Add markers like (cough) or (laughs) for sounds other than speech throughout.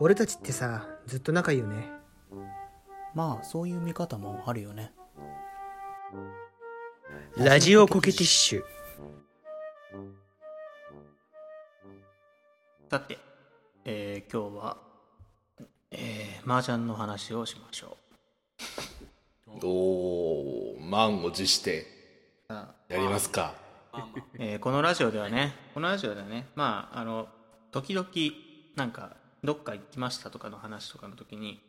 俺たちってさずっと仲いいよね。まあそういう見方もあるよね。ラジオコケティッシュ。さて、えー今日は、えー、麻雀の話をしましょおお満を持してやりますか。えーこのラジオではねこのラジオではねまああの時々なんかどっか行きましたとかの話とかの時に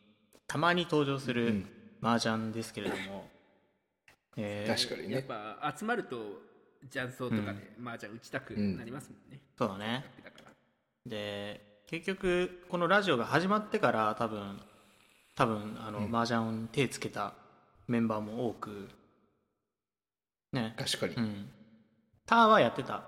たまに登場するうん。麻雀ですけれども、えー確かにやっねぱ集まると雀荘とかで麻雀打ちたくなりますもんね、そうだね。だから。で結局このラジオが始まってから多分多分あの、麻雀に手つけたメンバーも多くね。確かに、うん。ターはやってた。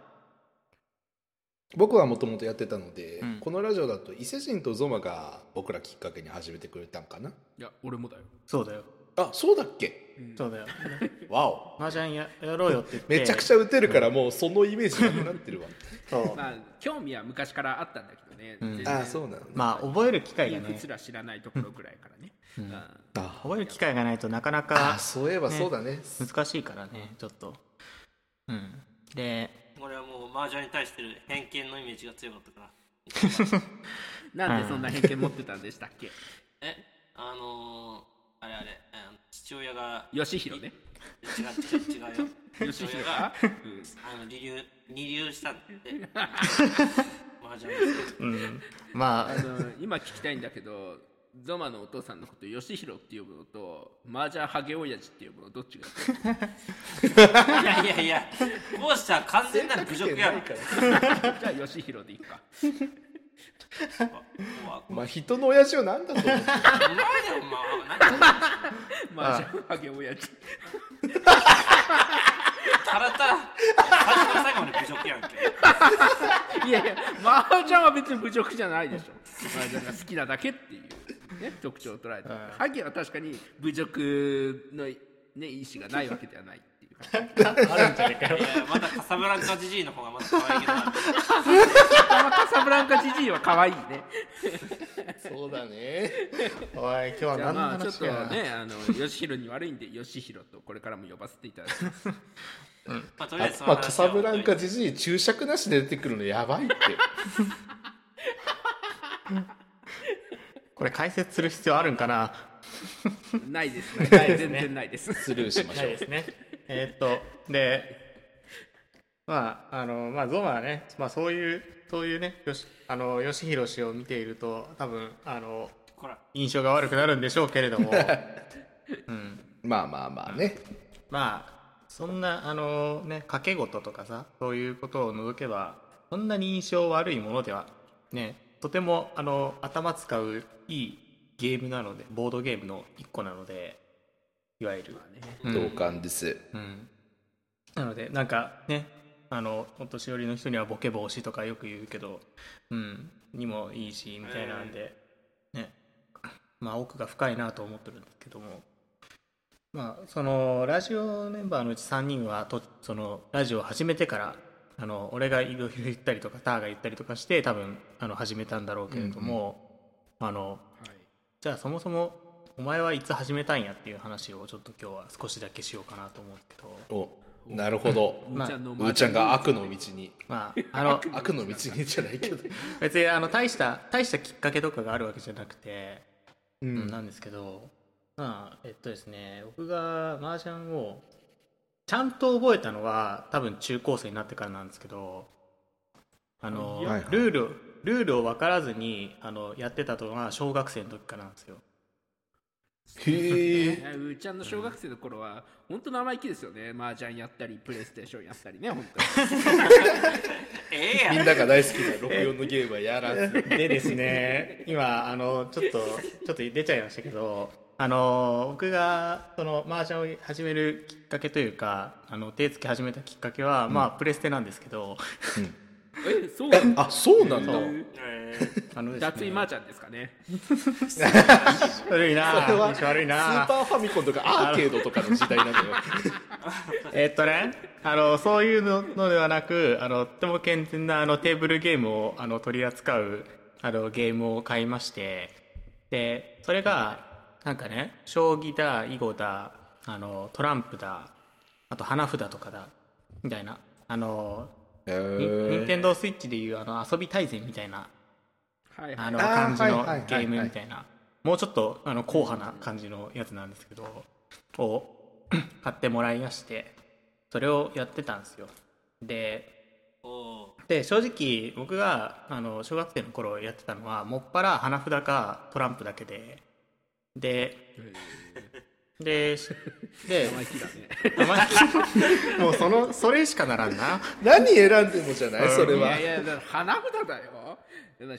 僕はもともとやってたので、うん。このラジオだと伊勢神とゾマが僕らきっかけに始めてくれたんかな？いや俺もだよ。そうだよ。あそうだっけ？そうだよ。(laughs) わお。麻雀ややろうよって言って。めちゃくちゃ打てるからもうそのイメージなくなってるわ。(laughs) そう。まあ興味は昔からあったんだけどね、うん。全然あそうなのね。まあ覚える機会がね。インフすら知らないところぐらいからね、覚える機会がないとなかなあかそういえばそうだね。難しいからねちょっと。うん。で俺はもう麻雀に対してる偏見のイメージが強かったから。(laughs) なんでそんな偏見持ってたんでしたっけ？(laughs) え？あのー、あれあれ父親が吉弘ね。違う違う違うよ。(laughs) 吉弘父親がが、あの二流二流したって。麻雀うん。まあ。あの今聞きたいんだけどゾマのお父さんのこと吉弘って呼ぶのと麻雀ハゲ親父って呼ぶのどっちがいやいやいやこうしたら完全なる侮辱やろじゃあ吉弘でいいか。おまあ人の親父を何だと思って前でもまあなんか麻雀ハゲ親父たら最初から最後まで侮辱やんけいやいや麻雀は別に侮辱じゃないでしょ麻雀が好きなだけっていう、ね、特徴を捉えて。ハゲは確かに侮辱の、ね、意思がないわけではないっていう。あるんじゃないかまだカサブランカジジイの方がまだ可愛いけど。なカサブランカジジイは可愛いねそうだね。おい今日は何のまあちょっとねあの吉弘に悪いんで吉弘とこれからも呼ばせていただきます。まあとりあえずまあカサブランカじじい注釈なしで出てくるのやばいって (laughs) これ解説する必要あるんかな？ないですね。ないですね。全然ないです。スルーしましょう。ですね。えーっとでまああのまあゾマはね、まあ、そういうそういうねよしあの吉弘氏を見ていると多分あの印象が悪くなるんでしょうけれども、(laughs) うん、まあまあまあね。まあそんなあのね賭け事とかさそういうことを除けばそんなに印象悪いものではねとてもあの頭使ういいゲームなのでボードゲームの一個なのでいわゆる、うん。同感です。うん、なのでなんかねあのお年寄りの人にはボケ防止とかよく言うけど、うん、にもいいしみたいなんで、ね。まあ奥が深いなと思ってるんですけども。まあそのラジオメンバーのうち3人はとそのラジオを始めてからあの俺がいろいろ言ったりとかターが言ったりとかして多分あの始めたんだろうけれども、あのじゃあそもそもお前はいつ始めたんやっていう話をちょっと今日は少しだけしようかなと思うんですけどおなるほど。うーちゃんのうーちゃんが悪の道に。まあ (laughs) あの悪の道にじゃないけど。(laughs) 別にあの大した大したきっかけとかがあるわけじゃなくて、ううんなんですけどまあえっとですね僕が麻雀をちゃんと覚えたのは多分中高生になってからなんですけどあの、はいはい。ルールルールを分からずにあのやってたのが小学生の時からなんですよ。へえ。ねうーちゃんの小学生の頃は本当生意気ですよね。麻雀やったりプレイステーションやったりね本当に。(laughs) みんなが大好きな64のゲームはやらず。でですね今あのちょっとちょっと出ちゃいましたけどあの僕がその麻雀を始めるきっかけというかあの手つき始めたきっかけは、まあプレステなんですけど。えそうなの？あそうなんだ。えあのですね。脱衣マーちゃんですかね。(laughs) 悪いな悪いスなーパーファミコンとかアーケードとかの時代なのよ。(laughs) えーっとねあのそういうのではなくあのとても健全なあのテーブルゲームをあの取り扱うあのゲームを買いまして。でそれがなんかね将棋だ囲碁だあのトランプだあと花札とかだみたいな。あのへ任天ー堂スイッチでいうあの遊び大全みたいな。はいはい。あの感じのゲームみたいな。もうちょっとあの硬派な感じのやつなんですけどを (clears throat) 買ってもらいましてそれをやってたんですよ。でで正直僕があの小学生の頃やってたのはもっぱら花札かトランプだけでででしで生意気だね。生意気。もうそのそれしかならんな。何選んでもじゃない？それいはやいやだから花札だよ。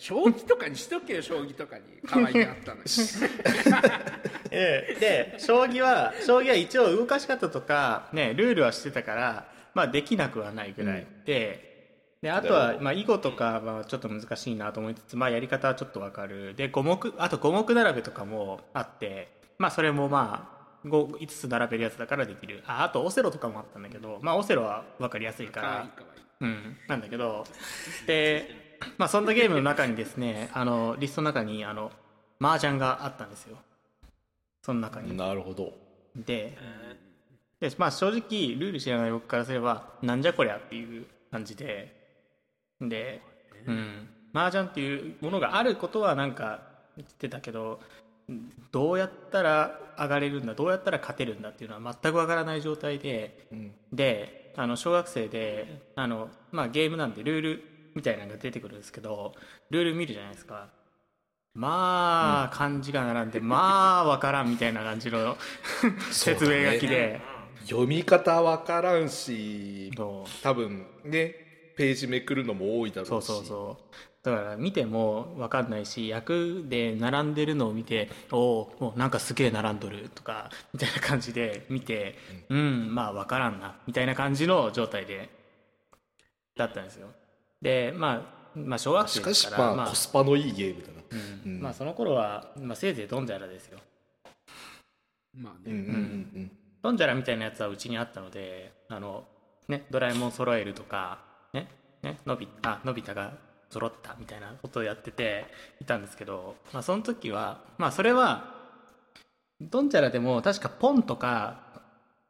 将棋とかにしとけよ将棋とかに。可愛がったのに。(laughs) ええ。で将棋は将棋は一応動かし方とか、ね、ルールはしてたから、まあ、できなくはないぐらい、でであとは、まあ、囲碁とかはちょっと難しいなと思いつつ、まあ、やり方はちょっとわかる。で五目あと五目並べとかもあって、まあ、それもまあ 5, 5つ並べるやつだからできる。ああとオセロとかもあったんだけど、まあ、オセロは分かりやすいから。うん、なんだけど。で、まあ、そんなゲームの中にですねあのリストの中にあの麻雀があったんですよ。その中に。なるほど。でで、まあ、正直ルール知らない僕からすればなんじゃこりゃっていう感じでで、うん、麻雀っていうものがあることはなんか言ってたけどどうやったら上がれるんだどうやったら勝てるんだっていうのは全くわからない状態で、ん。であの小学生であの、まあ、ゲームなんでルールみたいなのが出てくるんですけどルール見るじゃないですか。まあ、漢字が並んでまあわからんみたいな感じの (laughs) 説明書きで、読み方わからんし多分ねページめくるのも多いだろうし。そうそうそう。だから見ても分かんないし役で並んでるのを見ておおもうなんかすげえ並んどるとかみたいな感じで見てうん、まあ分からんなみたいな感じの状態でだったんですよ。でまあまあ小学し生かしまあ、ですからまあコスパのいいゲームだな。うん。まあその頃は、まあ、せいぜいドンジャラですよ。まあうんうんね、うん。ドンジャラみたいなやつはうちにあったのであの、ね、ドラえもん揃えるとか、ねね、のびあのび太が揃ったみたいなことをやってていたんですけど、まあ、その時は、まあ、それはドンジャラでも確かポンとか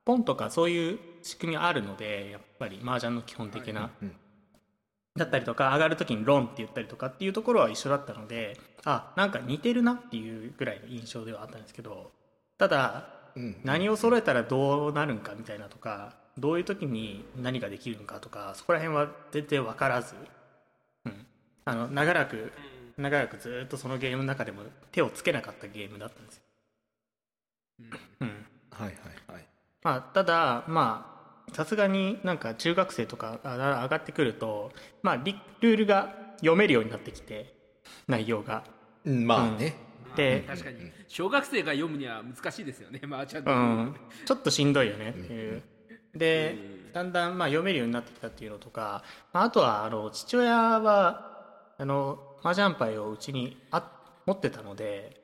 ポンとかそういう仕組みあるのでやっぱり麻雀の基本的な、うんだったりとか上がる時にロンって言ったりとかっていうところは一緒だったのであなんか似てるなっていうぐらいの印象ではあったんですけどただうん何を揃えたらどうなるんかみたいなとかどういう時に何ができるのかとかそこら辺は全然分からず、うん、あの長らく長らくずっとそのゲームの中でも手をつけなかったゲームだったんですよ、うん。はいはいはい。まあ、ただまあさすがになんか中学生とかあ上がってくると、まあ、リルールが読めるようになってきて内容が。うんまあね、で、確かに。小学生が読むには難しいですよね。マーチャントのうん、ちょっとしんどいよね。っていう。で、だんだんまあ読めるようになってきたっていうのとか、まああとはあの父親はあの麻雀牌をうちにあ持ってたので、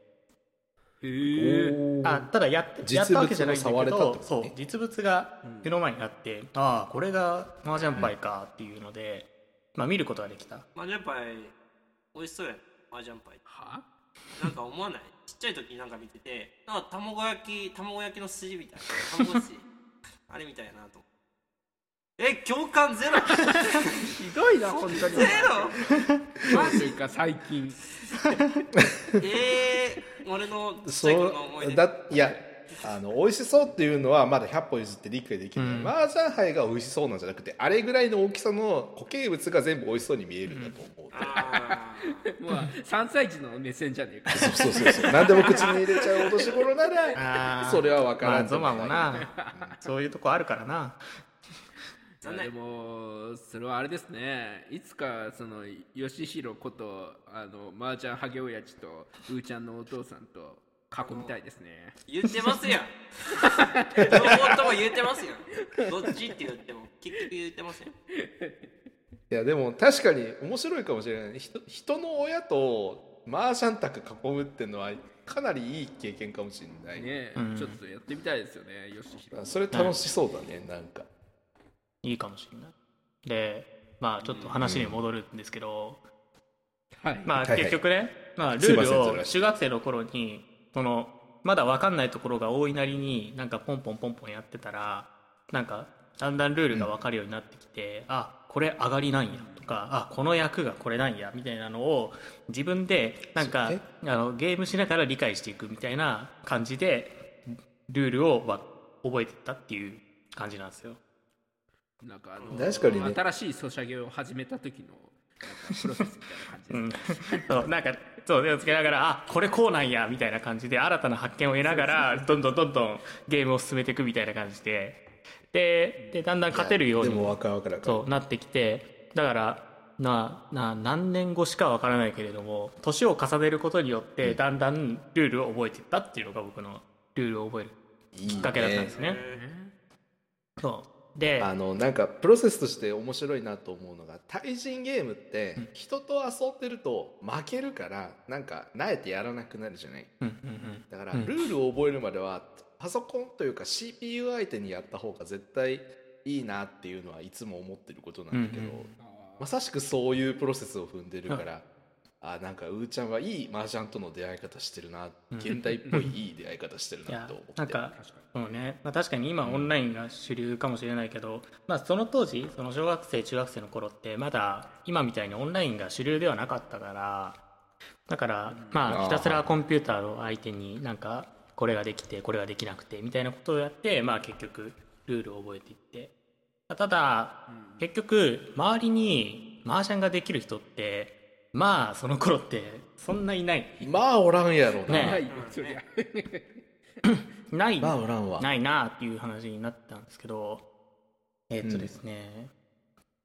へえあただやって実やったわけじゃないんだけ物を触れたど、そう実物が目の前にあって、ああこれが麻雀牌かっていうので、まあ見ることができた。麻雀パイ美味しそうや。ん麻雀パイは？なんか思わない？ちっちゃい時になんか見ててなんか卵焼き卵焼きの筋みたいな卵筋 (laughs) あれみたいやなと。え共感ゼロ？ひどいな (laughs) 本当に。ゼロ？マジ？か最近。(laughs) えー、俺のちっちそゃい頃の思いう出だいやあの美味しそうっていうのはまだ100歩譲って理解できない、うん。麻雀杯が美味しそうなんじゃなくてあれぐらいの大きさの固形物が全部美味しそうに見えるんだと思う、あ (laughs) もう3歳児の目線じゃねえか。そうそうそうそう。何でも口に入れちゃうお年頃ならそれは分からんまあゾマもな、そういうとこあるからな。でもそれはあれですね。いつかその吉弘ことあの麻雀ハゲ親父とうーちゃんのお父さんと囲みたいですね。ー言ってますやん。両方とも言ってますやん。どっちって言っても結局言ってますやん。いやでも確かに面白いかもしれない。人人の親とマージャン卓囲むっていうのはかなりいい経験かもしれない、ね、うん。ちょっとやってみたいですよね、よしひろ。それ楽しそうだね、なんか。いいかもしれない。でまあちょっと話に戻るんですけど、はい。まあはいはい。結局ね、まあ、ルすいませんールを中学生の頃にそのまだ分かんないところが多いなりになんかポンポンポンポンやってたらなんかだんだんルールが分かるようになってきて、あこれ上がりなんやとかあこの役がこれなんやみたいなのを自分でなんかあのゲームしながら理解していくみたいな感じでルールをわ覚えていったっていう感じなんですよ。なんかあの確かにね。新しいソシャゲを始めた時のプロセスみたいな感じです。うん、そうなんかそう手をつけながらあこれこうなんやみたいな感じで新たな発見を得ながらどんどんどんどんゲームを進めていくみたいな感じで。ででだんだん勝てるようにそうなってきてだからなな何年後しかわからないけれども年を重ねることによってだんだんルールを覚えていったっていうのが僕のルールを覚えるいいきっかけだったんですね。そうであのなんかプロセスとして面白いなと思うのが対人ゲームって人と遊んでると負けるからなんか慣れてやらなくなるじゃない？だからうん。ルールを覚えるまではパソコンというか CPU 相手にやった方が絶対いいなっていうのはいつも思ってることなんだけど、まさしくそういうプロセスを踏んでるから、あなんかうーちゃんはいい麻雀との出会い方してるな、うん現代っぽいいい出会い方してるなと思って。なんかそうね、まあ、確かに今オンラインが主流かもしれないけど、まあ、その当時その小学生中学生の頃ってまだ今みたいにオンラインが主流ではなかったからだからまあひたすらコンピューターを相手になんかこれができてこれができなくてみたいなことをやってまあ結局ルールを覚えていって。ただ結局周りに麻雀ができる人ってまあその頃ってそんないない。まあおらんやろな、ねはい、そりゃ。ない。まあおらんわ。ないなっていう話になったんですけどえっとですね、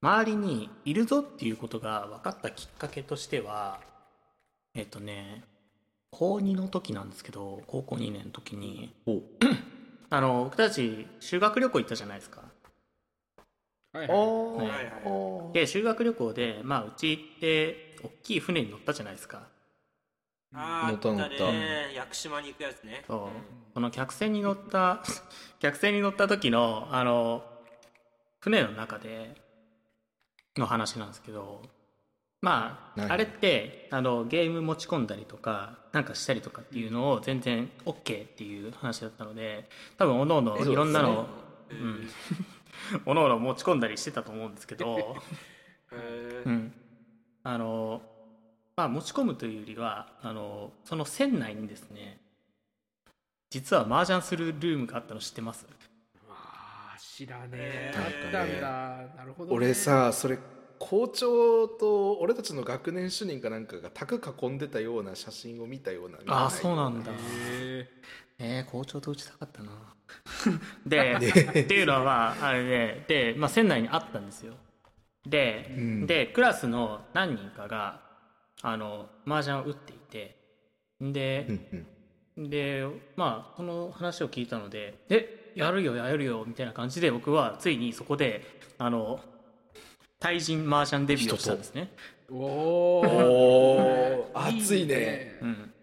周りにいるぞっていうことが分かったきっかけとしてはえっとね高2の時なんですけど高校2年の時にお (clears throat) あの僕たち修学旅行行ったじゃないですか。はいはい。おはいはいおで修学旅行でまあうち行って大きい船に乗ったじゃないですか。あーあった乗った。乗ったね。屋久島に行くやつね。そう。この客船に乗った (laughs) 客船に乗った時のあの船の中での話なんですけどまあはいあれってあのゲーム持ち込んだりとかなんかしたりとかっていうのを全然 OK っていう話だったので多分おのおのいろんなのをえーうん。おのおの持ち込んだりしてたと思うんですけどあのまあ持ち込むというよりはあのその船内にですね実は麻雀するルームがあったの知ってます？あー知らねえ。えーあったんだ。なるほど、ね。俺さそれ校長と俺たちの学年主任かなんかが卓囲んでたような写真を見たような。ああそうなんだ。へえー、校長と打ちたかったな。(laughs) で、っていうのはまああれでで、まあ、船内にあったんですよで,、うん。でクラスの何人かがあの麻雀を打っていてで、うんうん。でまあこの話を聞いたので「えやるよやるよ」みたいな感じで僕はついにそこであの対人麻雀デビューをしたんですね。ーおお (laughs) 熱いね。うん、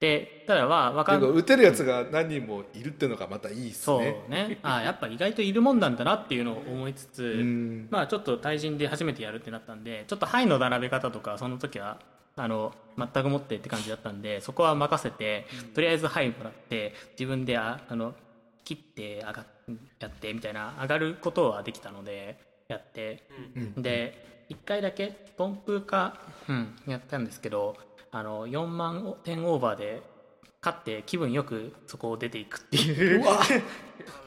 でただまあ分かかん打てるやつが何人もいるっていうのがまたいいっすそうね。ねあやっぱ意外といるもんなんだなっていうのを思いつつ、うん。まあちょっと対人で初めてやるってなったんでちょっと牌の並べ方とかその時はあの全くもってって感じだったんでそこは任せて、とりあえず牌もらって自分でああの切って上がやってみたいな上がることはできたのでやって。うん。で1回だけトンプか、うん、やったんですけどあの4万点オーバーで勝って気分よくそこを出ていくっていう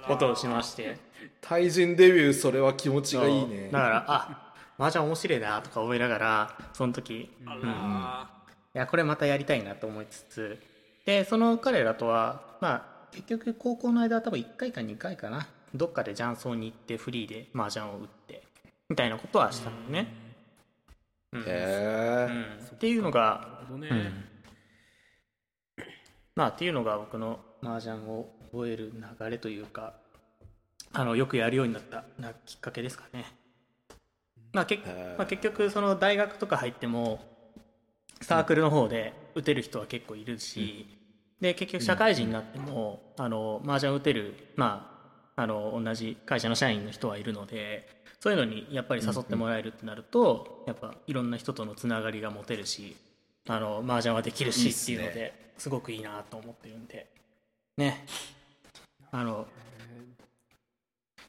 ことをしまして。対人デビューそれは気持ちがいいね。だからあ麻雀面白いなとか思いながらその時あうん。らいやこれまたやりたいなと思いつつ。でその彼らとはまあ結局高校の間は多分1回か2回かな。どっかで雀荘に行ってフリーで麻雀を打ってみたいなことはしたのね、うん。へえうん。っていうのがなるほどね、うんまあっていうのが僕の麻雀を覚える流れというかあのよくやるようになったなきっかけですかね。まあけまあ、結局その大学とか入ってもサークルの方で打てる人は結構いるし、で結局社会人になっても、あの麻雀打てる、まあ、あの同じ会社の社員の人はいるのでそういうのにやっぱり誘ってもらえるってなると、やっぱいろんな人とのつながりが持てるしあの麻雀はできるしっていうのですごくいいなと思ってるんで。ね。あの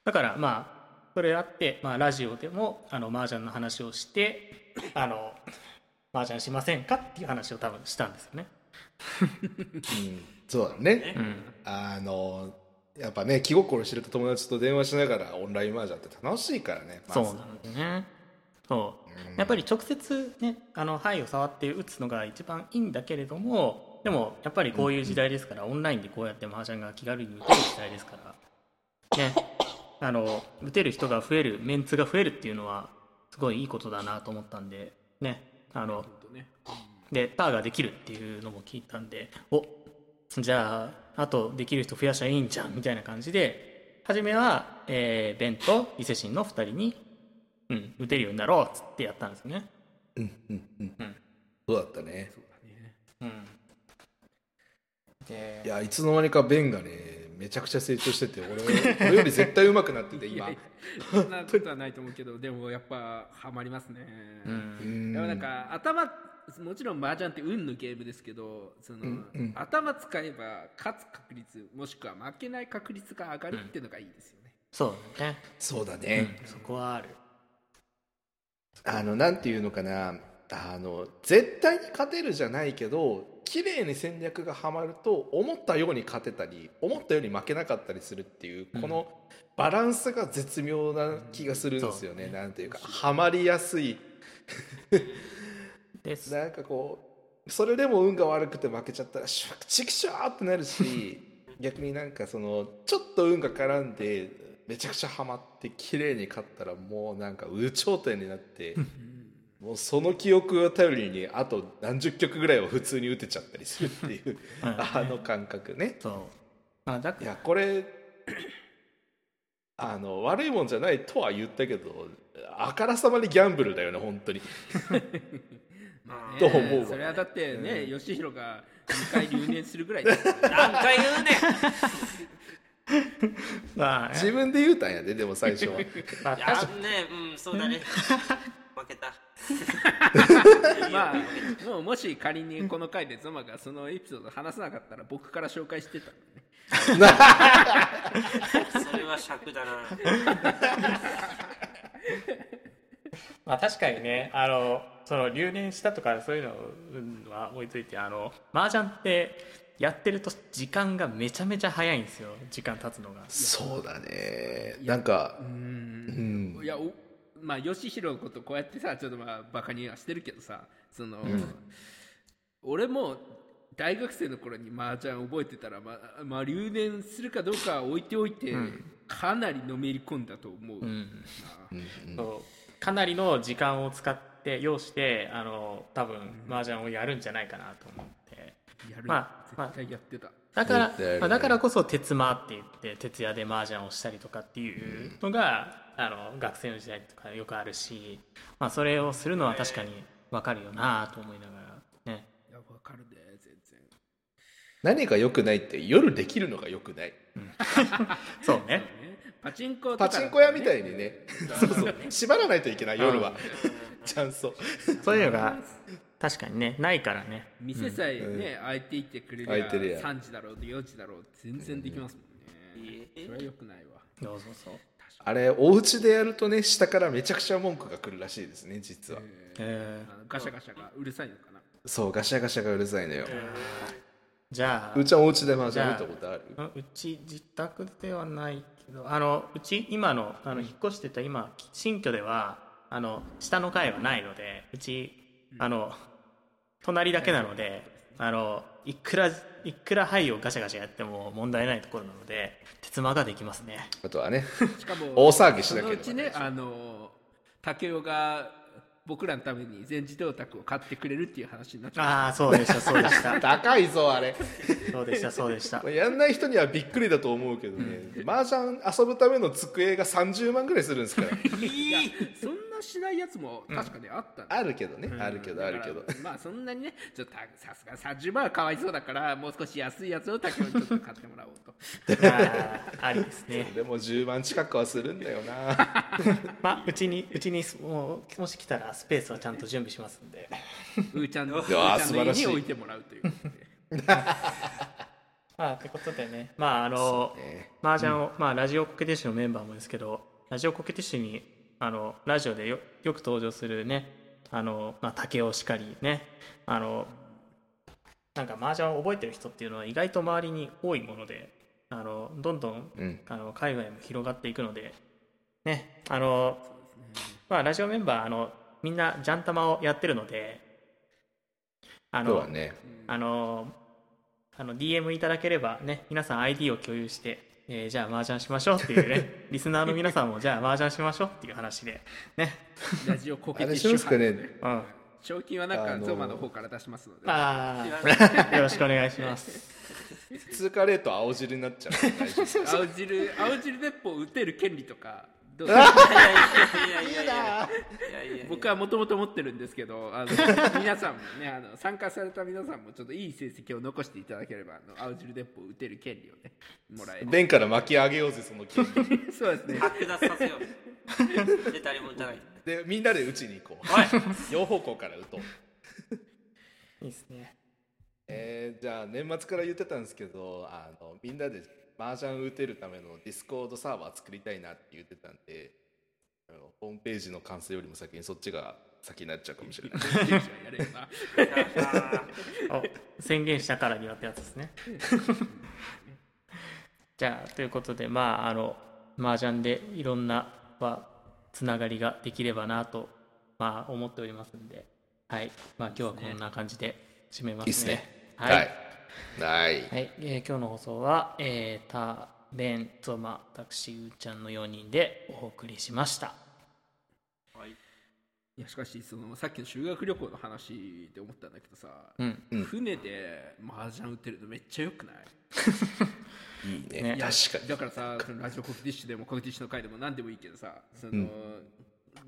だからまあそれあって、まあ、ラジオでもあの麻雀の話をしてあの麻雀しませんかっていう話を多分したんですよね。うんそうだね。うんあのやっぱね気心知れた友達と電話しながらオンライン麻雀って楽しいからね。まずそうなんですね。そう。やっぱり直接ねあの牌を触って打つのが一番いいんだけれどもでもやっぱりこういう時代ですから、オンラインでこうやって麻雀が気軽に打てる時代ですからね。あの打てる人が増えるメンツが増えるっていうのはすごいいいことだなと思ったんでね。あのでターができるっていうのも聞いたんでおじゃああとできる人増やしゃいいんじゃんみたいな感じで初めは、えーベンと伊勢神の2人に、うん、打てるようになろうっつってやったんですよね。うんうんうん。うんそうだったね。そうだね。うん、でいやいつの間にかベンがねめちゃくちゃ成長してて俺俺より絶対上手くなってて今。いやいやそんなことはないと思うけどでもやっぱハマりますね、ううん。んでもなんか頭もちろん麻雀って運のゲームですけどその、うんうん。頭使えば勝つ確率もしくは負けない確率が上がるっていうのがいいですよね、そうだね、そうだうね、ん、そこはある。あのなんていうのかな。あの絶対に勝てるじゃないけど綺麗に戦略がはまると思ったように勝てたり思ったように負けなかったりするっていう、このバランスが絶妙な気がするんですよね、そう。なんていうかはまりやすい。(laughs) です。なんかこうそれでも運が悪くて負けちゃったらシュワチキショーってなるし (laughs) 逆になんかそのちょっと運が絡んでめちゃくちゃハマって綺麗に勝ったらもうなんか有頂天になってもうその記憶を頼りにあと何十曲ぐらいは普通に打てちゃったりするっていう (laughs) あの感覚ね。そう。あだかいやこれ (coughs) あの悪いもんじゃないとは言ったけどあからさまにギャンブルだよね本当に。(laughs) まあね (laughs) どう思うわ。それはだってね、吉弘が2回留年するぐらい何回言うねんまあ。ね自分で言うたんやででも最初は。(laughs) まあねうんそうだね。負けた。(laughs) まあもうもし仮にこの回でゾマがそのエピソード話さなかったら僕から紹介してた (laughs) それは尺だな。まあ確かにねあのその留年したとかそういうのは置いといてあの麻雀ってやってると時間がめちゃめちゃ早いんですよ。時間経つのが。そうだね。なんかううん。んいやおまあ吉弘のことこうやってさちょっとまあバカにはしてるけどさその、俺も大学生の頃に麻雀覚えてたらまあ、まあ、留年するかどうかは置いておいて、かなりのめり込んだと思う、うん。うんそう。かなりの時間を使って要してあの多分麻雀をやるんじゃないかなと思ってやる、まあまあ絶対やってた、だから、まあ、だからこそ鉄間って言って徹夜で麻雀をしたりとかっていうのが、あの学生の時代とかよくあるし、まあ、それをするのは確かに分かるよなと思いながらね。いやわかるで全然。何が良くないって夜できるのが良くない？(laughs) そうね。ね。パチンコとかパチンコ屋みたいにね。そうそう (laughs) 縛らないといけない夜は。(laughs) チャンスを。そういうのが確かにねないからね。店さえね、開いていってくれるやん。3時だろうと4時だろう全然できますもんね、えそれはよくないわ。そうそうそう。あれお家でやるとね下からめちゃくちゃ文句が来るらしいですね実は。えあのガシャガシャがうるさいのかな。そうガシャガシャがうるさいのよ。ー。じゃあうーちゃんお家で麻雀打ったことある。ううち自宅ではないけどあのうち今のあの引っ越してた今新居ではあの下の階はないのでうちあの隣だけなのであのいくらいくら牌をガシャガシャやっても問題ないところなので鉄間ができますね。あとはねしかも (laughs) 大騒ぎしなければそのうちねあの竹雄が僕らのために全自動卓を買ってくれるっていう話になっちゃああそうでしたそうでした。(laughs) 高いぞあれ。そうでしたそうでした。ま (laughs) あやんない人にはびっくりだと思うけどね、麻雀遊ぶための机が30万ぐらいするんですから。ういやそんしないやつも確かにあったんだよあるけどね、うん。あるけどあるけど。まあそんなにねちょっとさすが30万はかわいそうだからもう少し安いやつを竹雄にちょっと買ってもらおうと。ありですね。(laughs) でも10万近くはするんだよな。(laughs) まあうちにうちにもうもし来たらスペースはちゃんと準備しますんで。うーちゃんのうーちゃんの家素晴らしい。に置いてもらうということで。(laughs) まあってことでね。まああのね。麻雀を、まあラジオコケティッシュのメンバーもですけどラジオコケティッシュにあのラジオでよよく登場するねあの、まあ、竹雄しかりねあのなんか麻雀を覚えてる人っていうのは意外と周りに多いものであのどんどんうん。あの海外も広がっていくのでねあのまあラジオメンバーあのみんなジャン玉をやってるのであのね。あのあの DM いただければね皆さん ID を共有して、えーじゃあ麻雀しましょうっていうね。(laughs) リスナーの皆さんもじゃあ麻雀しましょうっていう話で。ね。ラジオコケティッあれしますかシュ班。ねうん。賞金はなんかあのーゾマの方から出しますので。ああよろしくお願いします。通貨レート青汁になっちゃう青汁青汁鉄砲撃てる権利とかどう (laughs) いやいやいやいや。いや僕はもともと持ってるんですけどあの (laughs) 皆さんもねあの参加された皆さんもちょっといい成績を残していただければあの青汁鉄砲を撃てる権利をねもらえる弁から巻き上げようぜその権利そうですね。剥奪させよう。で誰も打たない。でみんなで打ちに行こう。おい。(laughs) 両方向から打とう。いいですね。えーじゃあ年末から言ってたんですけどあのみんなで麻雀打てるためのディスコードサーバー作りたいなって言ってたんであのホームページの完成よりも先にそっちが先になっちゃうかもしれない。(laughs) 宣言したからにはってやつですね。(laughs) じゃあということでまああの麻雀でいろんなはつながりができればなとまあ思っておりますんで。はい。まあ今日はこんな感じで締めますね。いいっすね。はい、はいはい。はい。えー今日の放送は、えー、タベンゾマ私うーちゃんの4人でお送りしました。はい。いやしかしそのさっきの修学旅行の話で思ったんだけどさ、うん。うん。船で麻雀打ってるのめっちゃよくない？(laughs) いいね。ね確かに。だからさそのラジオコクティッシュでもコクティッシュの回でも何でもいいけどさその、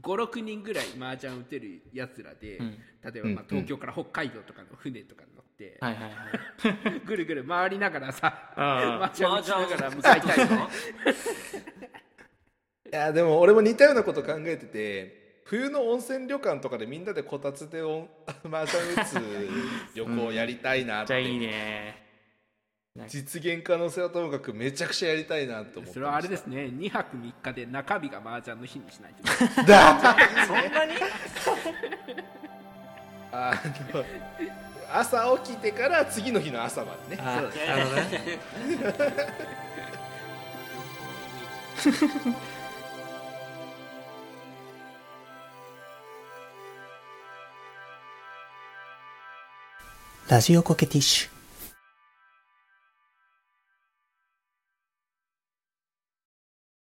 56人ぐらい麻雀打てるやつらで、ん。例えばまあうん東京から北海道とかの船とかに乗って、はいはいはい。(laughs) ぐるぐる回りながらさあ麻雀打ちながら向かいたいよねいやでも俺も似たようなこと考えてて冬の温泉旅館とかでみんなでこたつでおん (laughs) 麻雀打つ旅行やりたいなって、じゃあいいね実現可能性はともかくめちゃくちゃやりたいなと思ってました。それはあれですね。2泊3日で中日が麻雀の日にしないと。(laughs) だそんなにあの朝起きてから次の日の朝までね。あそうですね。(laughs) ラジオコケティッシュ